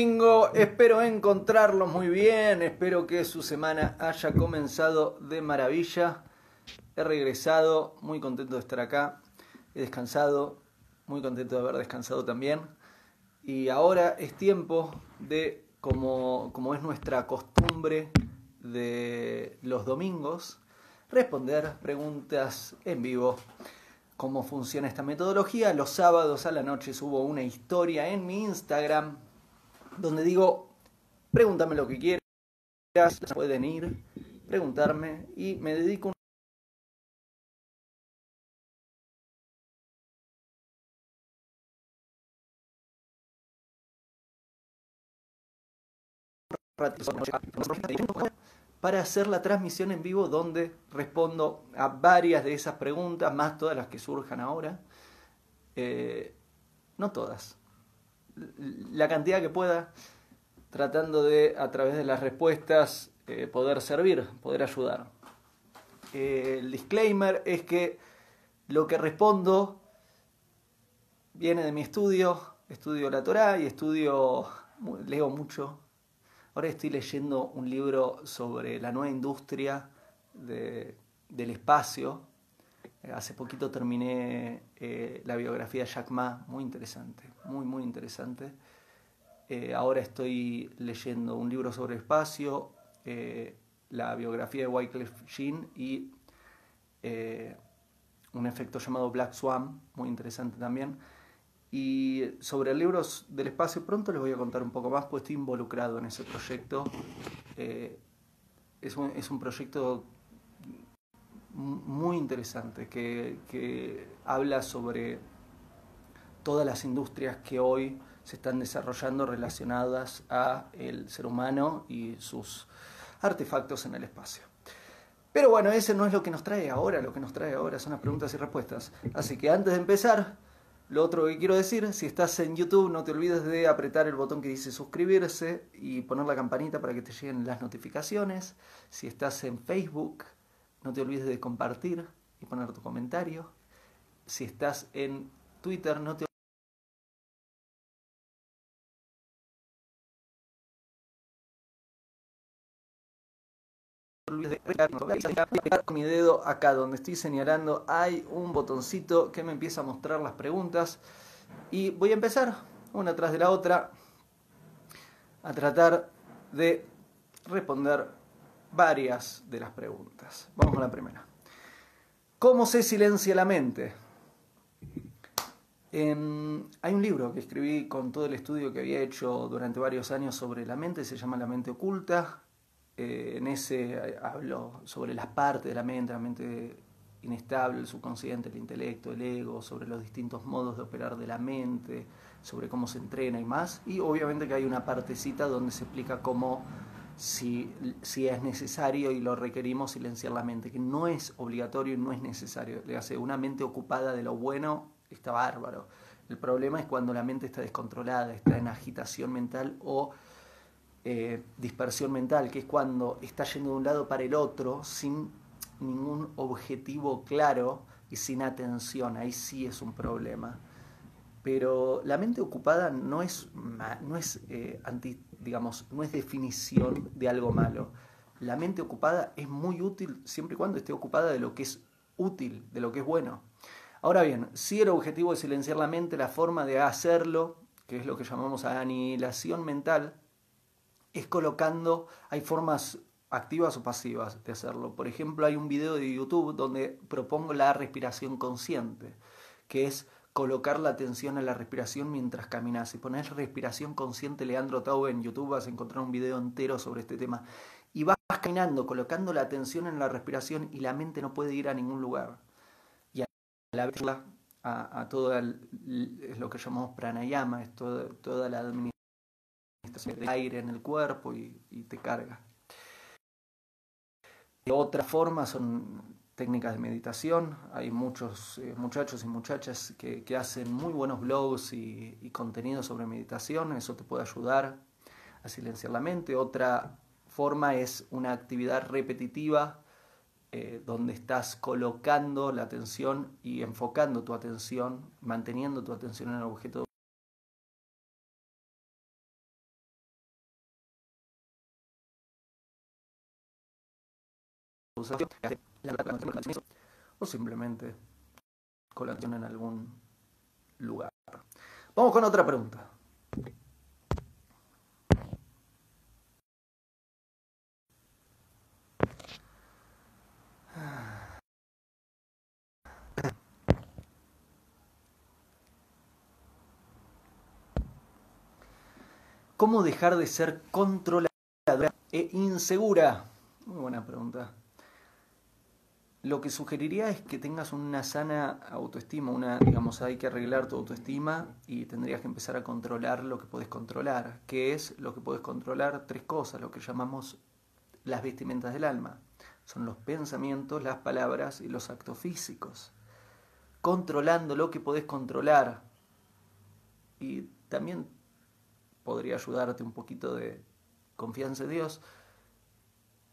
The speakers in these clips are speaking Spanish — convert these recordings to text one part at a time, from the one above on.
Espero encontrarlos muy bien, espero que su semana haya comenzado de maravilla. He regresado, muy contento de estar acá, he descansado, muy contento de haber descansado también. Y ahora es tiempo de, como, como es nuestra costumbre de los domingos, responder preguntas en vivo cómo funciona esta metodología. Los sábados a la noche subo una historia en mi Instagram donde digo, pregúntame lo que quieras, pueden ir, preguntarme y me dedico un para hacer la transmisión en vivo donde respondo a varias de esas preguntas, más todas las que surjan ahora. Eh, no todas, la cantidad que pueda, tratando de, a través de las respuestas, eh, poder servir, poder ayudar. Eh, el disclaimer es que lo que respondo viene de mi estudio, estudio la Torah y estudio, leo mucho. Ahora estoy leyendo un libro sobre la nueva industria del espacio, hace poquito terminé eh, la biografía de Jack Ma, muy interesante, muy, muy interesante. Eh, ahora estoy leyendo un libro sobre espacio, la biografía de Wycliffe Jean y un efecto llamado Black Swan, muy interesante también. Y sobre libros del espacio pronto les voy a contar un poco más, pues estoy involucrado en ese proyecto. es, un, es un proyecto muy interesante que, habla sobre todas las industrias que hoy se están desarrollando relacionadas a el ser humano y sus artefactos en el espacio. Pero bueno, ese no es lo que nos trae ahora, lo que nos trae ahora son las preguntas y respuestas. Así que antes de empezar, lo otro que quiero decir, si estás en YouTube, no te olvides de apretar el botón que dice suscribirse y poner la campanita para que te lleguen las notificaciones. Si estás en Facebook, no te olvides de compartir y poner tu comentario. Si estás en Twitter, no te olvides de con mi dedo acá donde estoy señalando hay un botoncito que me empieza a mostrar las preguntas y voy a empezar una tras de la otra a tratar de responder varias de las preguntas. Vamos a la primera. ¿Cómo se silencia la mente? hay un libro que escribí con todo el estudio que había hecho durante varios años sobre la mente, se llama La mente oculta. Eh, en ese eh, hablo sobre las partes de la mente, la mente inestable, el subconsciente, el intelecto, el ego, sobre los distintos modos de operar de la mente, sobre cómo se entrena y más. Y obviamente que hay una partecita donde se explica cómo si, si, es necesario y lo requerimos silenciar la mente, que no es obligatorio y no es necesario. Le una mente ocupada de lo bueno está bárbaro. El problema es cuando la mente está descontrolada, está en agitación mental o eh, dispersión mental, que es cuando está yendo de un lado para el otro sin ningún objetivo claro y sin atención. Ahí sí es un problema. Pero la mente ocupada no es, no es eh, anti, digamos, no es definición de algo malo. La mente ocupada es muy útil siempre y cuando esté ocupada de lo que es útil, de lo que es bueno. Ahora bien, si el objetivo de silenciar la mente, la forma de hacerlo, que es lo que llamamos anihilación mental, es colocando, hay formas activas o pasivas de hacerlo. Por ejemplo, hay un video de YouTube donde propongo la respiración consciente, que es colocar la atención en la respiración mientras caminas. Si pones respiración consciente Leandro Tau en YouTube vas a encontrar un video entero sobre este tema. Y vas caminando, colocando la atención en la respiración y la mente no puede ir a ningún lugar. Y a la vez a, a todo es lo que llamamos pranayama, es toda la administración del aire en el cuerpo y, te carga. Otra forma son técnicas de meditación. Hay muchos eh, muchachos y muchachas que, hacen muy buenos blogs y, y contenido sobre meditación. Eso te puede ayudar a silenciar la mente. Otra forma es una actividad repetitiva eh, donde estás colocando la atención y enfocando tu atención, manteniendo tu atención en el objeto o simplemente colación en algún lugar. Vamos con otra pregunta. ¿Cómo dejar de ser controladora e insegura? Muy buena pregunta. Lo que sugeriría es que tengas una sana autoestima, una, digamos, hay que arreglar tu autoestima y tendrías que empezar a controlar lo que puedes controlar. ¿Qué es lo que puedes controlar? Tres cosas, lo que llamamos las vestimentas del alma. Son los pensamientos, las palabras y los actos físicos. Controlando lo que podés controlar. Y también podría ayudarte un poquito de confianza en Dios,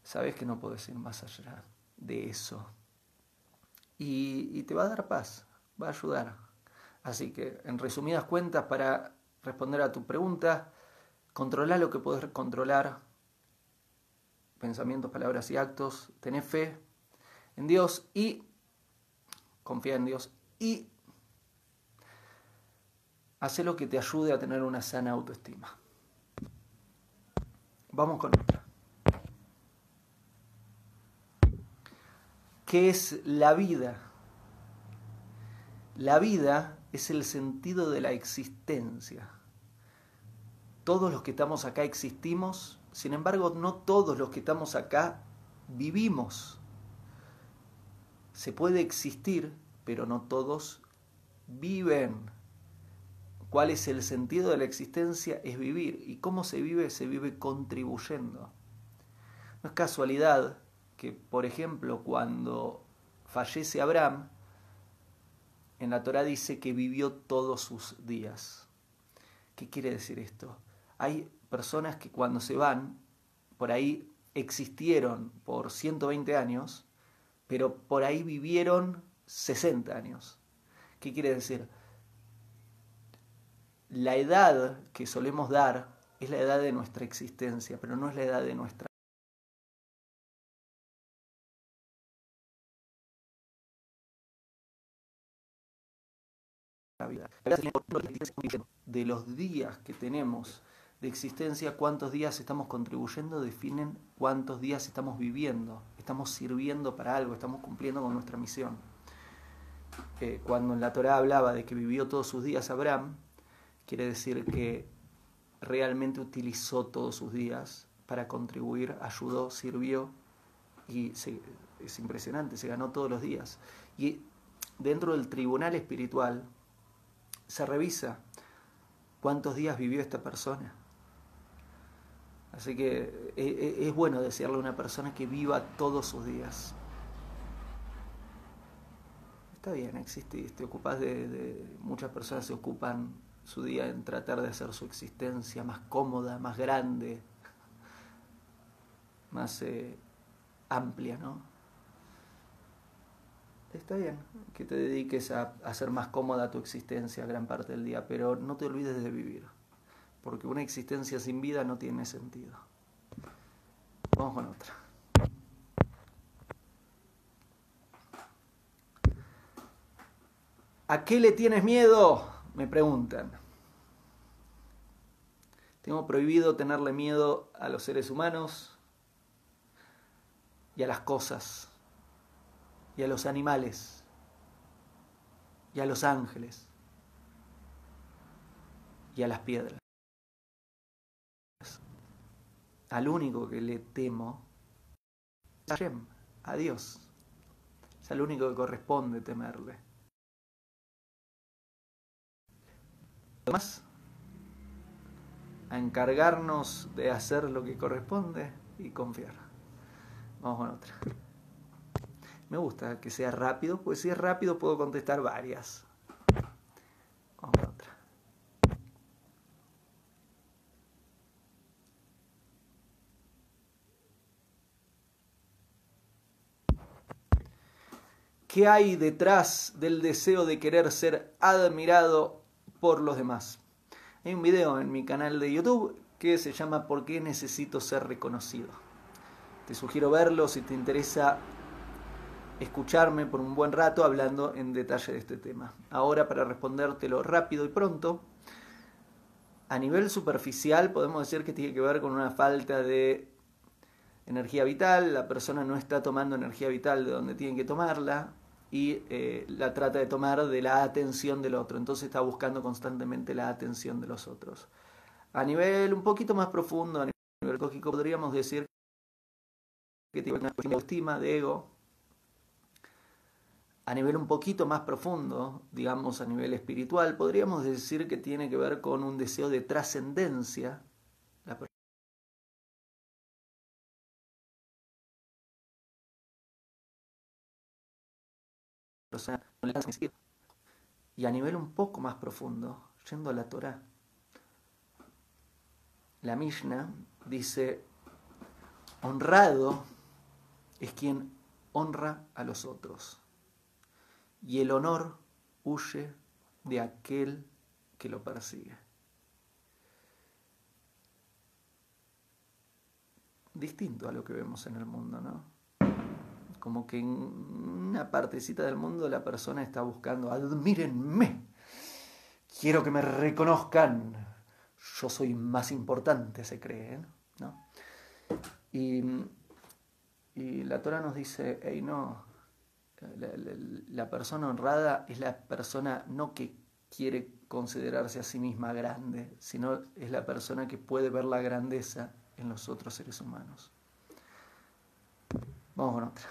sabes que no puedes ir más allá de eso. Y, te va a dar paz, va a ayudar. Así que, en resumidas cuentas, para responder a tu pregunta, controla lo que puedes controlar, pensamientos, palabras y actos, tener fe en Dios y confía en Dios y Hace lo que te ayude a tener una sana autoestima. Vamos con otra. ¿Qué es la vida? La vida es el sentido de la existencia. Todos los que estamos acá existimos, sin embargo, no todos los que estamos acá vivimos. Se puede existir, pero no todos viven cuál es el sentido de la existencia, es vivir. ¿Y cómo se vive? Se vive contribuyendo. No es casualidad que, por ejemplo, cuando fallece Abraham, en la Torah dice que vivió todos sus días. ¿Qué quiere decir esto? Hay personas que cuando se van, por ahí existieron por 120 años, pero por ahí vivieron 60 años. ¿Qué quiere decir? la edad que solemos dar es la edad de nuestra existencia, pero no es la edad de nuestra De los días que tenemos de existencia, cuántos días estamos contribuyendo, definen cuántos días estamos viviendo, estamos sirviendo para algo, estamos cumpliendo con nuestra misión. Eh, cuando en la Torah hablaba de que vivió todos sus días Abraham, quiere decir que realmente utilizó todos sus días para contribuir, ayudó, sirvió y es impresionante, se ganó todos los días. Y dentro del tribunal espiritual se revisa cuántos días vivió esta persona. Así que e, e, es bueno decirle a una persona que viva todos sus días. Está bien, existe, te ocupas de, de muchas personas se ocupan su día en tratar de hacer su existencia más cómoda, más grande, más eh, amplia, ¿no? Está bien que te dediques a hacer más cómoda tu existencia gran parte del día, pero no te olvides de vivir, porque una existencia sin vida no tiene sentido. Vamos con otra. ¿A qué le tienes miedo? me preguntan. Tengo prohibido tenerle miedo a los seres humanos y a las cosas y a los animales y a los ángeles y a las piedras. Al único que le temo es a Dios. Es al único que corresponde temerle. más a encargarnos de hacer lo que corresponde y confiar. Vamos con otra. Me gusta que sea rápido, pues si es rápido puedo contestar varias. Otra. ¿Qué hay detrás del deseo de querer ser admirado por los demás. Hay un video en mi canal de YouTube que se llama ¿Por qué necesito ser reconocido? Te sugiero verlo si te interesa escucharme por un buen rato hablando en detalle de este tema. Ahora para respondértelo rápido y pronto, a nivel superficial podemos decir que tiene que ver con una falta de energía vital, la persona no está tomando energía vital de donde tiene que tomarla y eh, la trata de tomar de la atención del otro, entonces está buscando constantemente la atención de los otros. A nivel un poquito más profundo, a nivel lógico, podríamos decir que tiene una cuestión de autoestima, de ego. A nivel un poquito más profundo, digamos a nivel espiritual, podríamos decir que tiene que ver con un deseo de trascendencia. Y a nivel un poco más profundo, yendo a la Torah, la Mishnah dice, honrado es quien honra a los otros. Y el honor huye de aquel que lo persigue. Distinto a lo que vemos en el mundo, ¿no? Como que en una partecita del mundo la persona está buscando, admírenme, quiero que me reconozcan, yo soy más importante, se cree, ¿no? Y y la Torah nos dice, hey, no, la, persona honrada es la persona no que quiere considerarse a sí misma grande, sino es la persona que puede ver la grandeza en los otros seres humanos. Vamos con otra.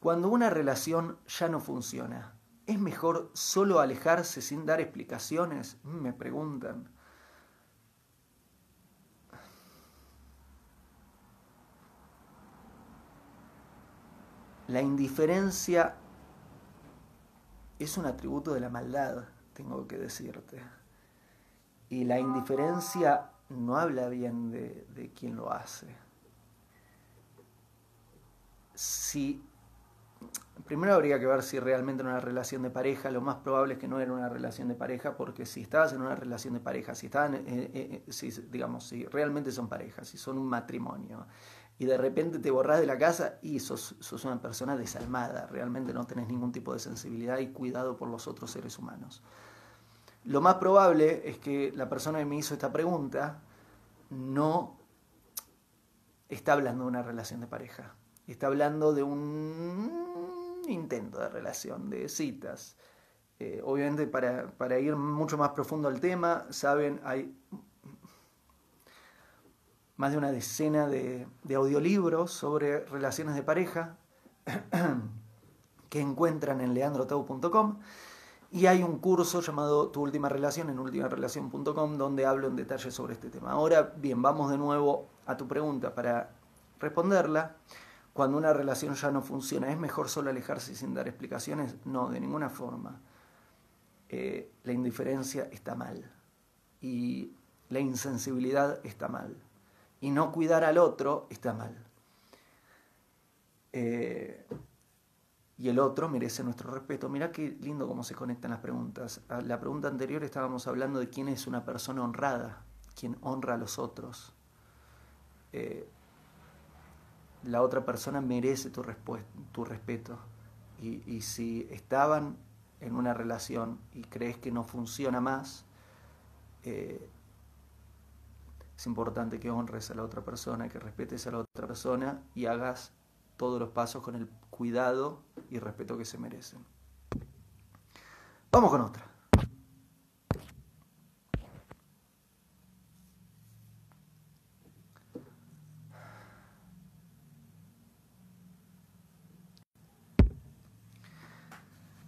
Cuando una relación ya no funciona, ¿Es mejor solo alejarse sin dar explicaciones? Me preguntan. La indiferencia es un atributo de la maldad, tengo que decirte. Y la indiferencia no habla bien de, quien lo hace. Si primero habría que ver si realmente era una relación de pareja, lo más probable es que no era una relación de pareja, porque si estabas en una relación de pareja, si estaban, eh, eh, eh, si, digamos, si realmente son parejas, si son un matrimonio, y de repente te borras de la casa y sos, sos una persona desalmada, realmente no tenés ningún tipo de sensibilidad y cuidado por los otros seres humanos. Lo más probable es que la persona que me hizo esta pregunta no está hablando de una relación de pareja, está hablando de un intento de relación, de citas. Eh, obviamente para, ir mucho más profundo al tema, saben, hay más de una decena de, audiolibros sobre relaciones de pareja que encuentran en leandrotau.com y hay un curso llamado Tu última relación en ultimarelación.com donde hablo en detalle sobre este tema. Ahora bien, vamos de nuevo a tu pregunta para responderla. Cuando una relación ya no funciona, ¿es mejor solo alejarse sin dar explicaciones? No, de ninguna forma. Eh, la indiferencia está mal y la insensibilidad está mal y no cuidar al otro está mal. Eh, y el otro merece nuestro respeto. Mirá qué lindo cómo se conectan las preguntas. A la pregunta anterior estábamos hablando de quién es una persona honrada, quién honra a los otros. Eh, la otra persona merece tu, tu respeto. Y, si estaban en una relación y crees que no funciona más, eh, es importante que honres a la otra persona, que respetes a la otra persona y hagas todos los pasos con el cuidado y respeto que se merecen. Vamos con otra.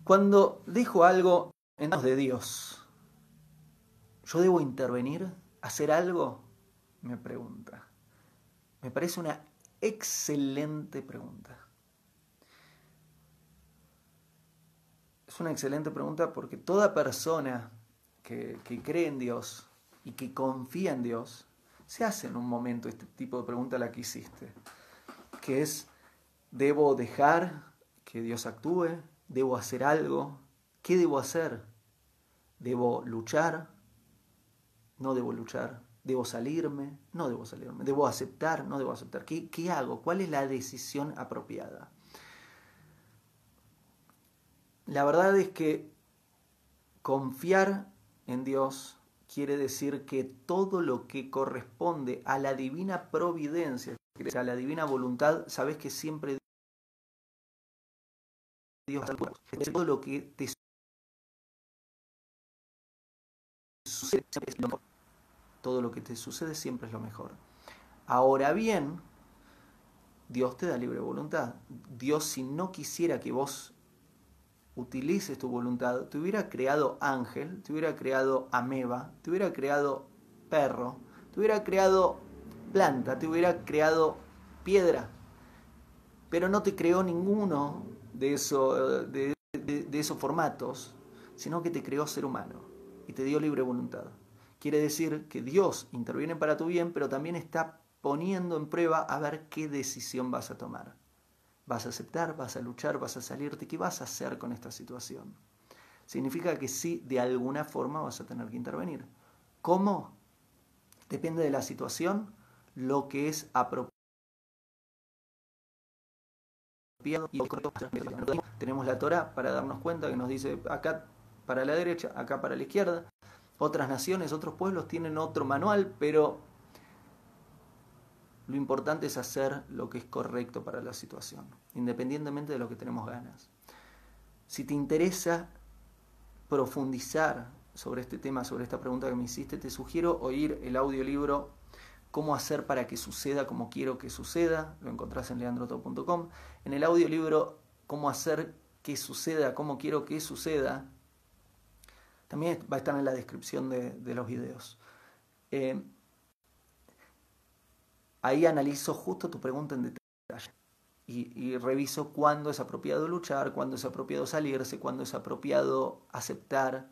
Cuando dejo algo en manos de Dios, ¿yo debo intervenir? ¿Hacer algo? Me pregunta. Me parece una excelente pregunta. Es una excelente pregunta porque toda persona que, que, cree en Dios y que confía en Dios, se hace en un momento este tipo de pregunta la que hiciste, que es, ¿debo dejar que Dios actúe? Debo hacer algo, ¿Qué debo hacer? ¿Debo luchar? ¿No debo luchar? ¿Debo salirme? No debo salirme. ¿Debo aceptar? No debo aceptar. ¿Qué, qué hago? ¿Cuál es la decisión apropiada? La verdad es que confiar en Dios quiere decir que todo lo que corresponde a la divina providencia, a la divina voluntad, sabes que siempre Dios todo lo que te sucede es lo mejor. Todo lo que te sucede siempre es lo mejor. Ahora bien, Dios te da libre voluntad. Dios si no quisiera que vos utilices tu voluntad, te hubiera creado ángel, te hubiera creado ameba, te hubiera creado perro, te hubiera creado planta, te hubiera creado piedra, pero no te creó ninguno de, eso, esos formatos, sino que te creó ser humano y te dio libre voluntad. Quiere decir que Dios interviene para tu bien, pero también está poniendo en prueba a ver qué decisión vas a tomar. ¿Vas a aceptar? ¿Vas a luchar? ¿Vas a salirte? ¿Qué vas a hacer con esta situación? Significa que sí, de alguna forma vas a tener que intervenir. ¿Cómo? Depende de la situación, lo que es apropiado. Y tenemos la Torah para darnos cuenta que nos dice acá para la derecha, acá para la izquierda. Otras naciones, otros pueblos tienen otro manual, pero lo importante es hacer lo que es correcto para la situación, independientemente de lo que tenemos ganas. Si te interesa profundizar sobre este tema, sobre esta pregunta que me hiciste, te sugiero oír el audiolibro Cómo hacer para que suceda como quiero que suceda. Lo encontrás en leandroto.com. En el audiolibro Cómo hacer que suceda como quiero que suceda, también va a estar en la descripción de, los videos. Eh, Ahí analizo justo tu pregunta en detalle y, reviso cuándo es apropiado luchar, cuándo es apropiado salirse, cuándo es apropiado aceptar,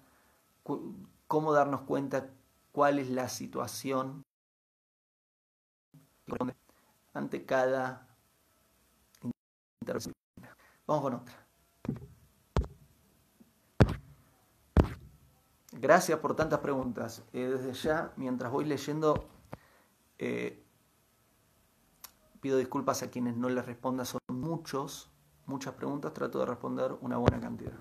cómo darnos cuenta cuál es la situación ante cada intervención. Vamos con otra. Gracias por tantas preguntas. Eh, desde ya, mientras voy leyendo, eh, Pido disculpas a quienes no les responda, son muchos, muchas preguntas, trato de responder una buena cantidad.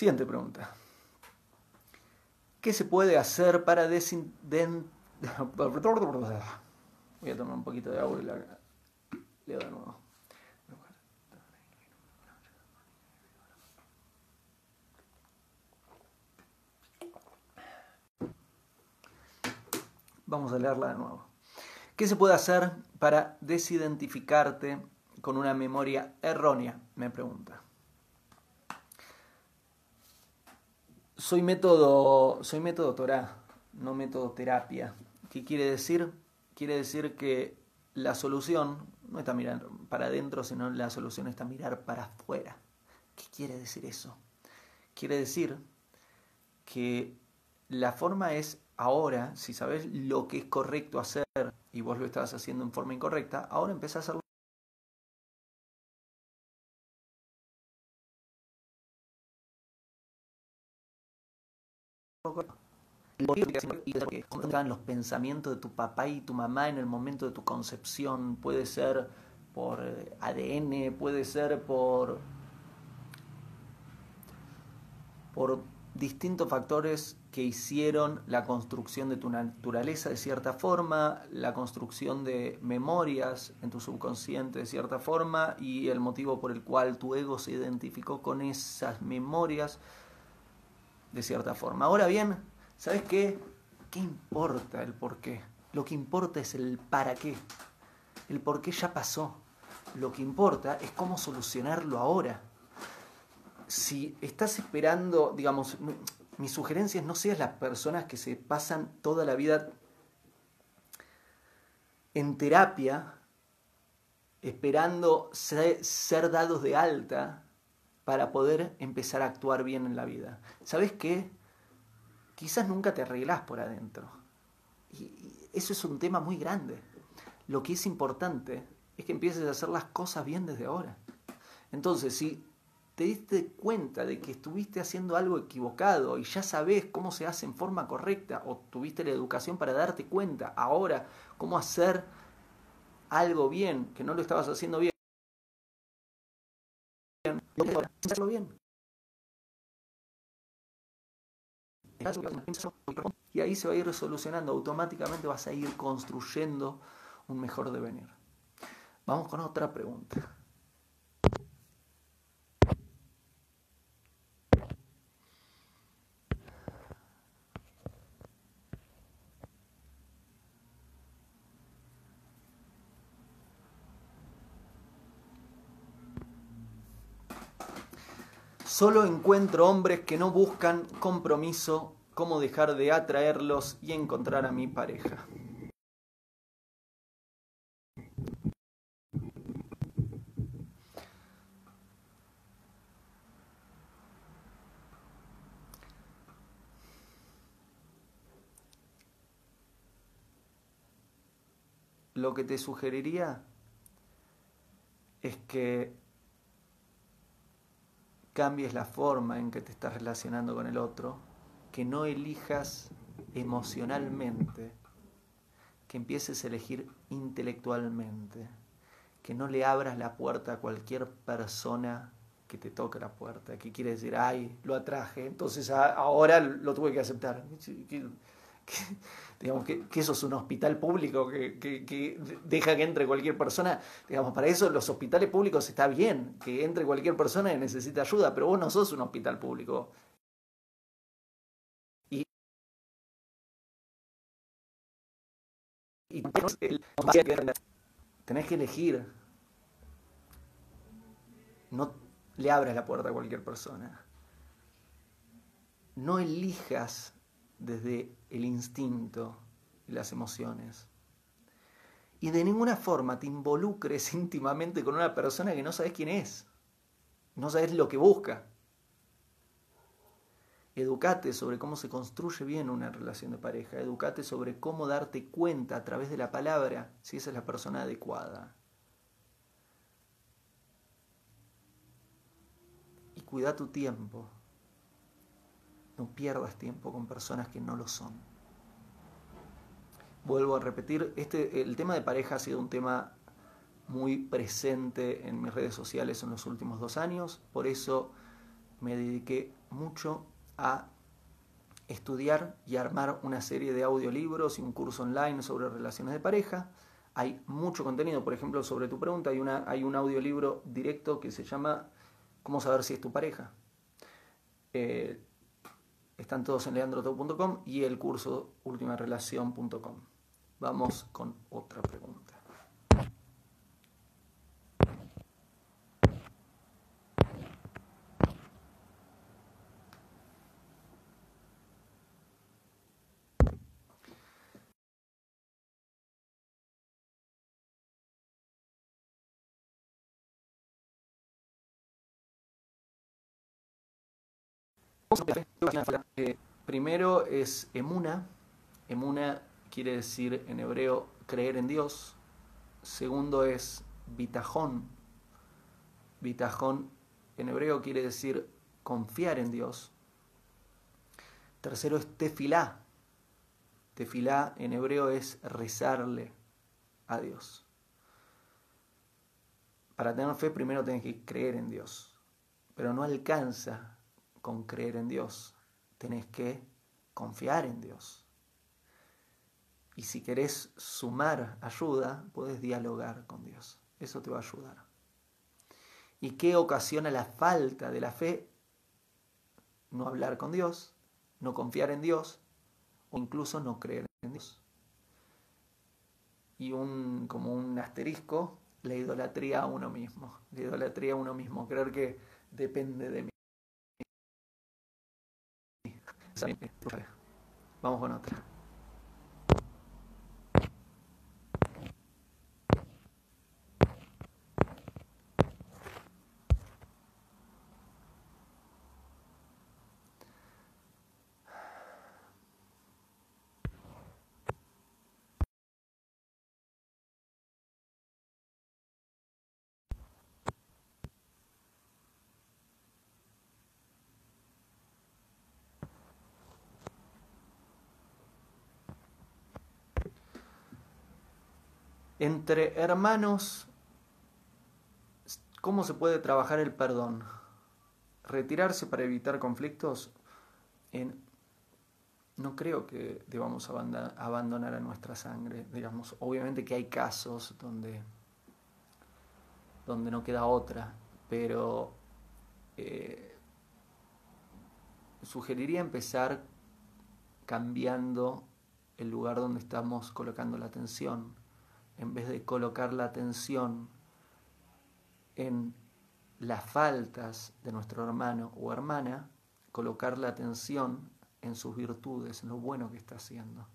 Siguiente pregunta. ¿Qué se puede hacer para desindentar... Voy a tomar un poquito de agua y la leo de nuevo. Vamos a leerla de nuevo. ¿Qué se puede hacer para desidentificarte con una memoria errónea? Me pregunta. Soy método, soy método Torah, no método terapia. ¿Qué quiere decir? quiere decir que la solución no está mirar para adentro, sino la solución está mirar para afuera. ¿Qué quiere decir eso? Quiere decir que la forma es ahora, si sabes lo que es correcto hacer y vos lo estás haciendo en forma incorrecta, ahora empezás a hacerlo. Y los pensamientos de tu papá y tu mamá en el momento de tu concepción. Puede ser por eh, ADN, puede ser por, por distintos factores que hicieron la construcción de tu naturaleza de cierta forma, la construcción de memorias en tu subconsciente de cierta forma y el motivo por el cual tu ego se identificó con esas memorias de cierta forma. Ahora bien, ¿Sabes qué? ¿Qué importa el por qué? Lo que importa es el para qué. El por qué ya pasó. Lo que importa es cómo solucionarlo ahora. Si estás esperando, digamos, mi sugerencia es no seas las personas que se pasan toda la vida en terapia esperando ser, dados de alta para poder empezar a actuar bien en la vida. ¿Sabes qué? Quizás nunca te arreglás por adentro. Y eso es un tema muy grande. Lo que es importante es que empieces a hacer las cosas bien desde ahora. Entonces, si te diste cuenta de que estuviste haciendo algo equivocado y ya sabes cómo se hace en forma correcta o tuviste la educación para darte cuenta ahora cómo hacer algo bien, que no lo estabas haciendo bien, hacerlo bien. Y ahí se va a ir resolucionando, automáticamente vas a ir construyendo un mejor devenir. Vamos con otra pregunta. Solo encuentro hombres que no buscan compromiso, cómo dejar de atraerlos y encontrar a mi pareja. Lo que te sugeriría es que cambies la forma en que te estás relacionando con el otro, que no elijas emocionalmente, que empieces a elegir intelectualmente, que no le abras la puerta a cualquier persona que te toque la puerta, que quiere decir, ay, lo atraje, entonces ahora lo tuve que aceptar digamos, que, eso es un hospital público que, deja que entre cualquier persona. Digamos, para eso los hospitales públicos está bien, que entre cualquier persona que necesita ayuda, pero vos no sos un hospital público. Y, y tenés que elegir. No le abras la puerta a cualquier persona. No elijas desde el instinto y las emociones. Y de ninguna forma te involucres íntimamente con una persona que no sabes quién es, no sabes lo que busca. Educate sobre cómo se construye bien una relación de pareja, educate sobre cómo darte cuenta a través de la palabra si esa es la persona adecuada. Y cuida tu tiempo. No pierdas tiempo con personas que no lo son. Vuelvo a repetir, este, el tema de pareja ha sido un tema muy presente en mis redes sociales en los últimos dos años, por eso me dediqué mucho a estudiar y armar una serie de audiolibros y un curso online sobre relaciones de pareja. Hay mucho contenido, por ejemplo, sobre tu pregunta, hay, una, hay un audiolibro directo que se llama ¿Cómo saber si es tu pareja? Eh, están todos en leandroto.com y el curso ultimarelación.com. Vamos con otra pregunta. Eh, primero es emuna. Emuna quiere decir en hebreo creer en Dios. Segundo es bitajón. Bitajón en hebreo quiere decir confiar en Dios. Tercero es tefilá. Tefilá en hebreo es rezarle a Dios. Para tener fe primero tienes que creer en Dios, pero no alcanza con creer en Dios, tenés que confiar en Dios. Y si querés sumar ayuda, puedes dialogar con Dios. Eso te va a ayudar. ¿Y qué ocasiona la falta de la fe? No hablar con Dios, no confiar en Dios o incluso no creer en Dios. Y un, como un asterisco, la idolatría a uno mismo. La idolatría a uno mismo, creer que depende de mí. Vamos con otra. Entre hermanos, ¿cómo se puede trabajar el perdón? Retirarse para evitar conflictos. En, no creo que debamos abandonar a nuestra sangre. Digamos, obviamente que hay casos donde, donde no queda otra, pero eh, sugeriría empezar cambiando el lugar donde estamos colocando la atención. En vez de colocar la atención en las faltas de nuestro hermano o hermana, colocar la atención en sus virtudes, en lo bueno que está haciendo.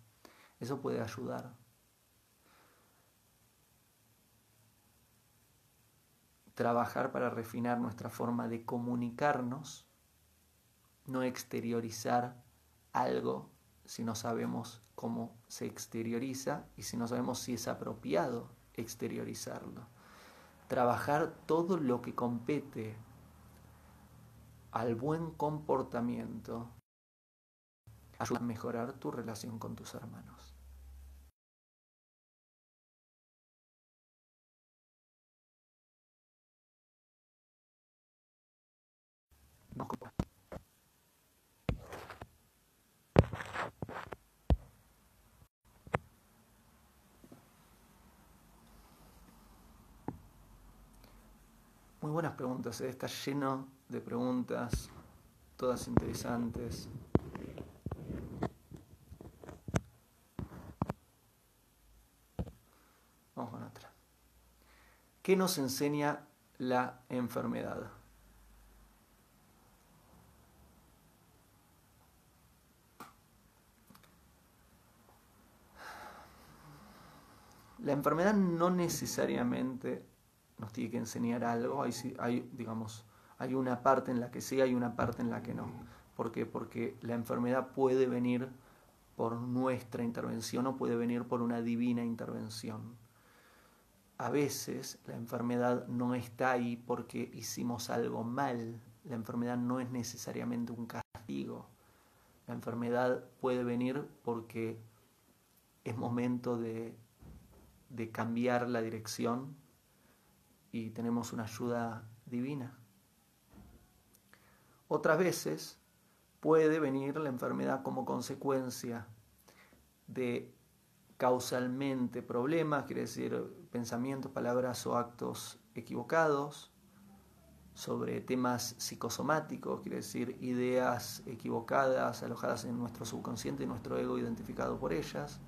Eso puede ayudar. Trabajar para refinar nuestra forma de comunicarnos, no exteriorizar algo si no sabemos cómo se exterioriza y si no sabemos si es apropiado exteriorizarlo. Trabajar todo lo que compete al buen comportamiento ayuda a mejorar tu relación con tus hermanos. Muy buenas preguntas, ¿eh? está lleno de preguntas, todas interesantes. Vamos con otra. ¿Qué nos enseña la enfermedad? La enfermedad no necesariamente nos tiene que enseñar algo, hay, digamos, hay una parte en la que sí, hay una parte en la que no. ¿Por qué? Porque la enfermedad puede venir por nuestra intervención o puede venir por una divina intervención. A veces la enfermedad no está ahí porque hicimos algo mal. La enfermedad no es necesariamente un castigo. La enfermedad puede venir porque es momento de, de cambiar la dirección y tenemos una ayuda divina. Otras veces puede venir la enfermedad como consecuencia de causalmente problemas, quiere decir pensamientos, palabras o actos equivocados, sobre temas psicosomáticos, quiere decir ideas equivocadas alojadas en nuestro subconsciente y nuestro ego identificado por ellas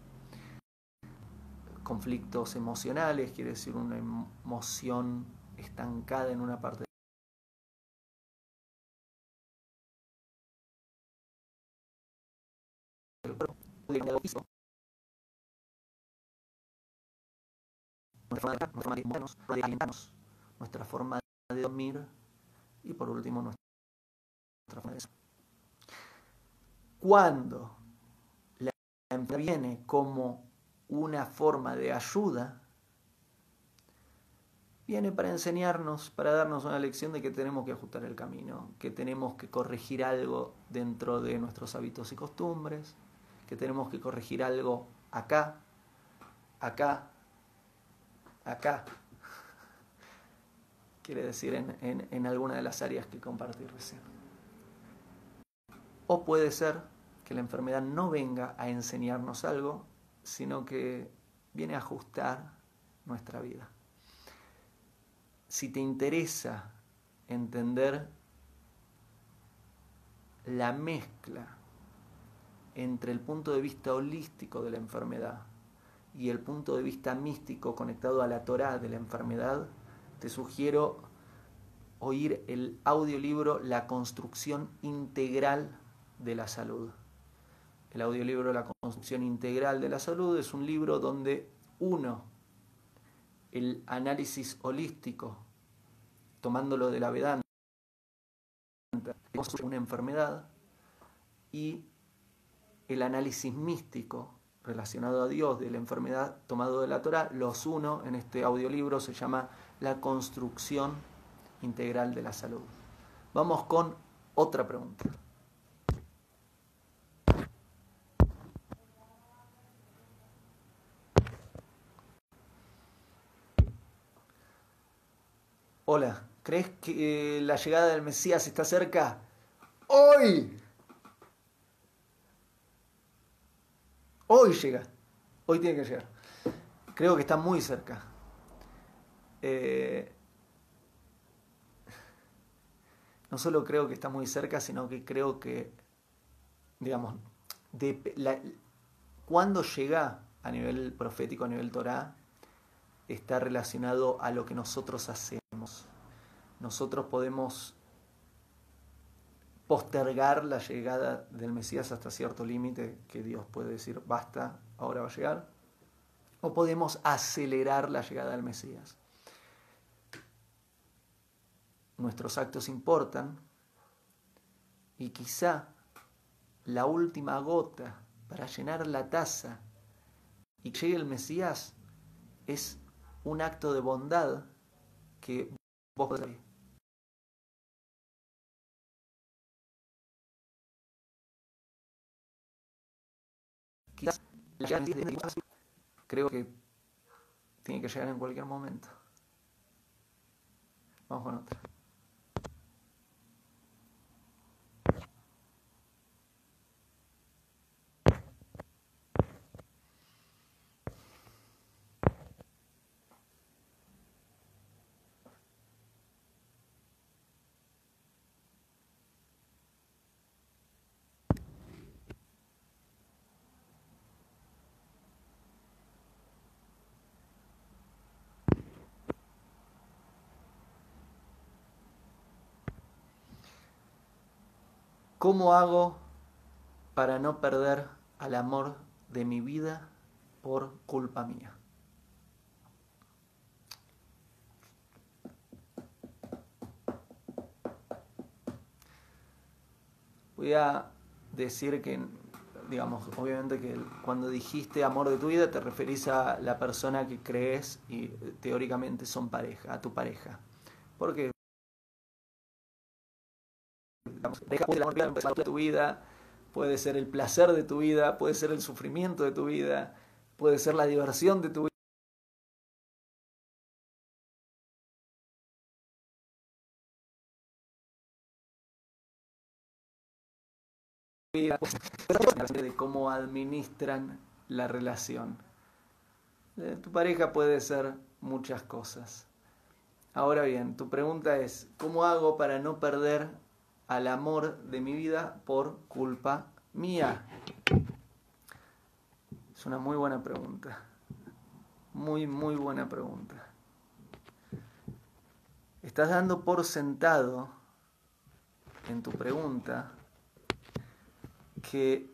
conflictos emocionales, quiere decir una emoción estancada en una parte del cuerpo, nuestra forma de alimentarnos, nuestra forma de dormir y por último nuestra forma de Cuando la enfermedad viene como una forma de ayuda, viene para enseñarnos, para darnos una lección de que tenemos que ajustar el camino, que tenemos que corregir algo dentro de nuestros hábitos y costumbres, que tenemos que corregir algo acá, acá, acá. Quiere decir en, en alguna de las áreas que compartí recién. O puede ser que la enfermedad no venga a enseñarnos algo, sino que viene a ajustar nuestra vida. Si te interesa entender la mezcla entre el punto de vista holístico de la enfermedad y el punto de vista místico conectado a la Torah de la enfermedad, te sugiero oír el audiolibro La construcción integral de la salud. El audiolibro La construcción integral de la salud es un libro donde uno, el análisis holístico, tomándolo de la Vedanta, una enfermedad, y el análisis místico relacionado a Dios de la enfermedad tomado de la Torah, los uno en este audiolibro se llama La construcción integral de la salud. Vamos con otra pregunta. Hola, ¿crees que la llegada del Mesías está cerca? Hoy. Hoy llega. Hoy tiene que llegar. Creo que está muy cerca. Eh, no solo creo que está muy cerca, sino que creo que, digamos, de, la, cuando llega a nivel profético, a nivel Torah, está relacionado a lo que nosotros hacemos. Nosotros podemos postergar la llegada del Mesías hasta cierto límite que Dios puede decir, basta, ahora va a llegar, o podemos acelerar la llegada del Mesías. Nuestros actos importan y quizá la última gota para llenar la taza y que llegue el Mesías es un acto de bondad que vos podés Quizás creo que tiene que llegar en cualquier momento. Vamos con otra. ¿Cómo hago para no perder al amor de mi vida por culpa mía? Voy a decir que, digamos, obviamente que cuando dijiste amor de tu vida te referís a la persona que crees y teóricamente son pareja, a tu pareja. Porque ser de tu vida, puede ser el placer de tu vida, puede ser el sufrimiento de tu vida, puede ser la diversión de tu vida. de cómo administran la relación. Eh, tu pareja puede ser muchas cosas. Ahora bien, tu pregunta es, ¿cómo hago para no perder al amor de mi vida por culpa mía? Es una muy buena pregunta. Muy, muy buena pregunta. Estás dando por sentado en tu pregunta que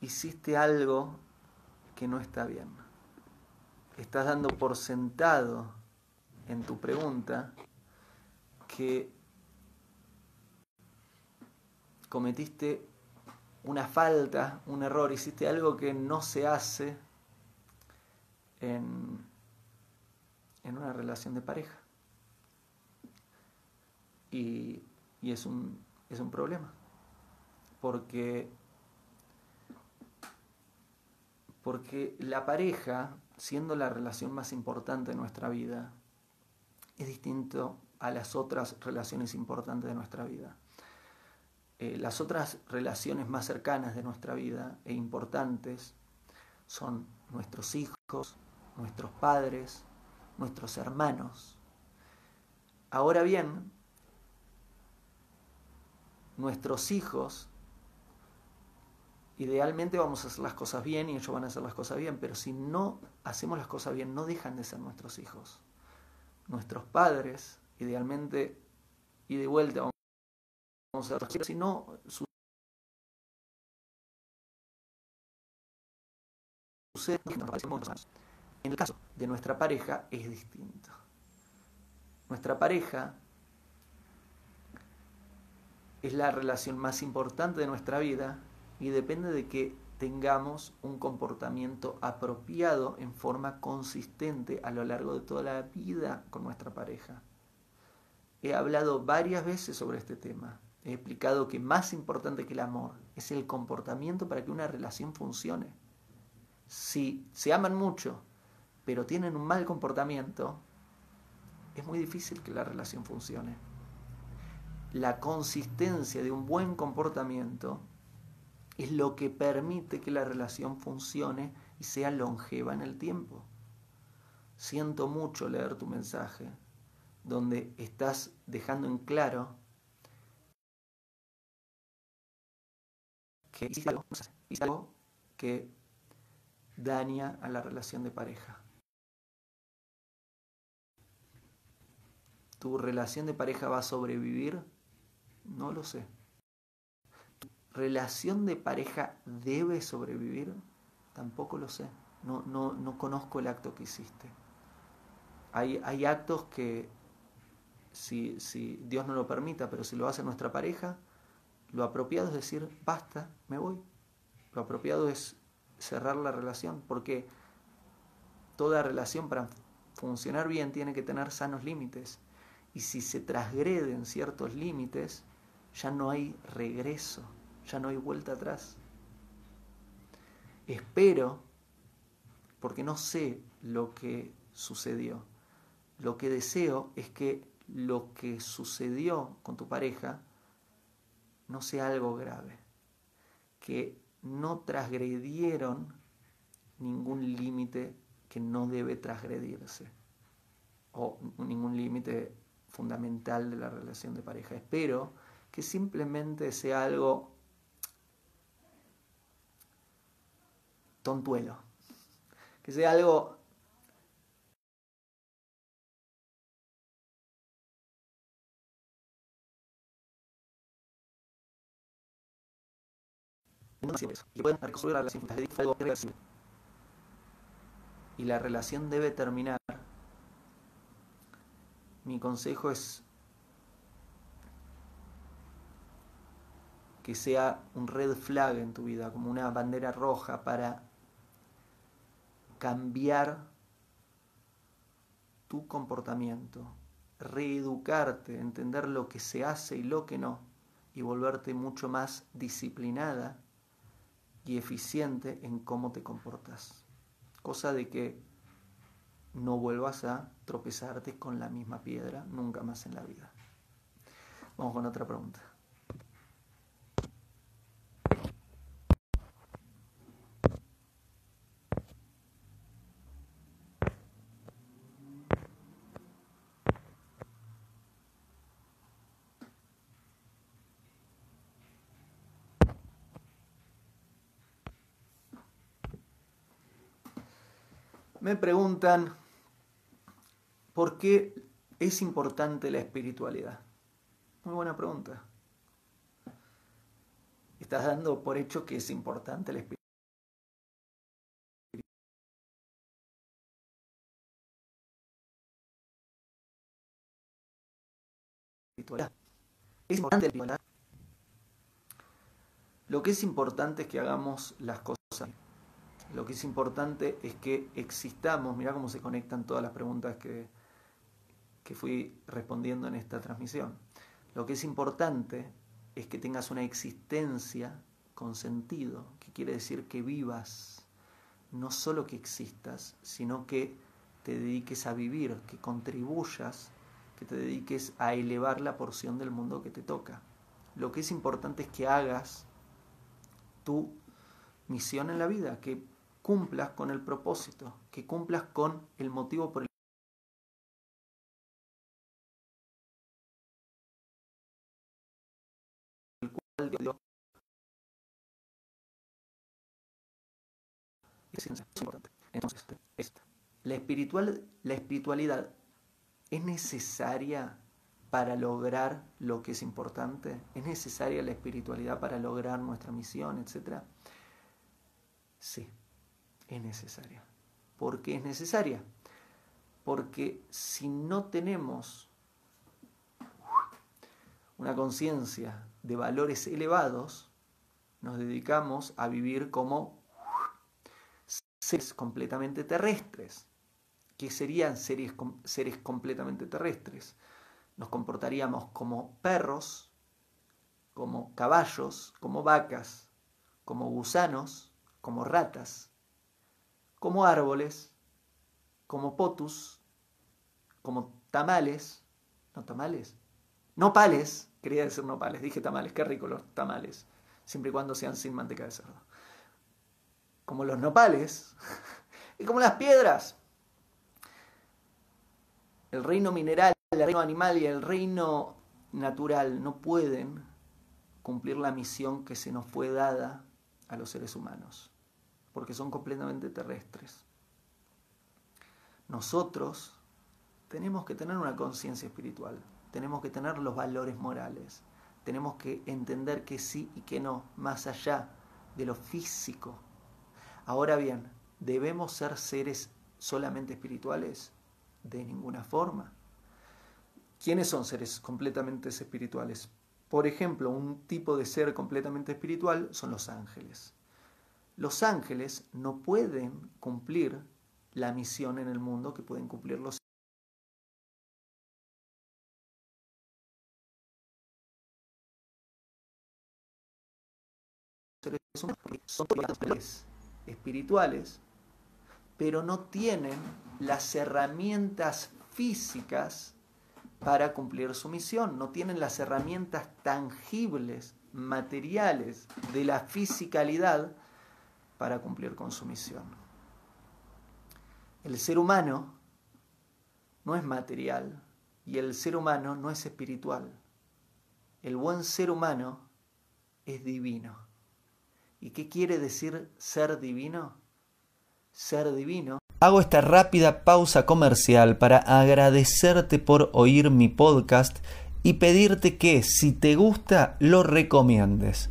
hiciste algo que no está bien. Estás dando por sentado en tu pregunta que cometiste una falta, un error, hiciste algo que no se hace en, en una relación de pareja. Y, y es, un, es un problema. Porque, porque la pareja, siendo la relación más importante de nuestra vida, es distinto a las otras relaciones importantes de nuestra vida. Eh, las otras relaciones más cercanas de nuestra vida e importantes son nuestros hijos, nuestros padres, nuestros hermanos. Ahora bien, nuestros hijos, idealmente vamos a hacer las cosas bien y ellos van a hacer las cosas bien, pero si no hacemos las cosas bien, no dejan de ser nuestros hijos. Nuestros padres, idealmente, y de vuelta vamos sino en el caso de nuestra pareja es distinto. Nuestra pareja es la relación más importante de nuestra vida y depende de que tengamos un comportamiento apropiado en forma consistente a lo largo de toda la vida con nuestra pareja. He hablado varias veces sobre este tema he explicado que más importante que el amor es el comportamiento para que una relación funcione. Si se aman mucho, pero tienen un mal comportamiento, es muy difícil que la relación funcione. La consistencia de un buen comportamiento es lo que permite que la relación funcione y sea longeva en el tiempo. Siento mucho leer tu mensaje, donde estás dejando en claro que hiciste algo, que daña a la relación de pareja. ¿Tu relación de pareja va a sobrevivir? No lo sé. ¿Tu relación de pareja debe sobrevivir? Tampoco lo sé. No, no, no conozco el acto que hiciste. Hay, hay actos que, si, si Dios no lo permita, pero si lo hace nuestra pareja, lo apropiado es decir, basta, me voy. Lo apropiado es cerrar la relación, porque toda relación para funcionar bien tiene que tener sanos límites. Y si se transgreden ciertos límites, ya no hay regreso, ya no hay vuelta atrás. Espero, porque no sé lo que sucedió, lo que deseo es que lo que sucedió con tu pareja no sea algo grave, que no transgredieron ningún límite que no debe transgredirse o ningún límite fundamental de la relación de pareja. Espero que simplemente sea algo tontuelo, que sea algo Y la relación debe terminar. Mi consejo es que sea un red flag en tu vida, como una bandera roja para cambiar tu comportamiento, reeducarte, entender lo que se hace y lo que no, y volverte mucho más disciplinada y eficiente en cómo te comportas. Cosa de que no vuelvas a tropezarte con la misma piedra nunca más en la vida. Vamos con otra pregunta. Me preguntan por qué es importante la espiritualidad. Muy buena pregunta. Estás dando por hecho que es importante la espiritualidad. Es importante la. Lo que es importante es que hagamos las cosas lo que es importante es que existamos, mira cómo se conectan todas las preguntas que, que fui respondiendo en esta transmisión. Lo que es importante es que tengas una existencia con sentido, que quiere decir que vivas, no solo que existas, sino que te dediques a vivir, que contribuyas, que te dediques a elevar la porción del mundo que te toca. Lo que es importante es que hagas tu misión en la vida, que cumplas con el propósito, que cumplas con el motivo por el cual Dios es importante. Entonces, esta. La, espiritual, la espiritualidad es necesaria para lograr lo que es importante, es necesaria la espiritualidad para lograr nuestra misión, etc. Sí, es necesaria. ¿Por qué es necesaria? Porque si no tenemos una conciencia de valores elevados, nos dedicamos a vivir como seres completamente terrestres. ¿Qué serían seres, seres completamente terrestres? Nos comportaríamos como perros, como caballos, como vacas, como gusanos, como ratas, como árboles, como potus, como tamales, no tamales, nopales, quería decir nopales, dije tamales, qué rico los tamales, siempre y cuando sean sin manteca de cerdo. Como los nopales y como las piedras. El reino mineral, el reino animal y el reino natural no pueden cumplir la misión que se nos fue dada a los seres humanos, porque son completamente terrestres. Nosotros tenemos que tener una conciencia espiritual, tenemos que tener los valores morales, tenemos que entender que sí y que no, más allá de lo físico. Ahora bien, ¿debemos ser seres solamente espirituales? De ninguna forma. ¿Quiénes son seres completamente espirituales? Por ejemplo, un tipo de ser completamente espiritual son los ángeles. Los ángeles no pueden cumplir la misión en el mundo que pueden cumplir los seres humanos. Son espirituales, pero no tienen las herramientas físicas para cumplir su misión, no tienen las herramientas tangibles, materiales de la fisicalidad para cumplir con su misión. El ser humano no es material y el ser humano no es espiritual. El buen ser humano es divino. ¿Y qué quiere decir ser divino? Ser divino Hago esta rápida pausa comercial para agradecerte por oír mi podcast y pedirte que si te gusta lo recomiendes.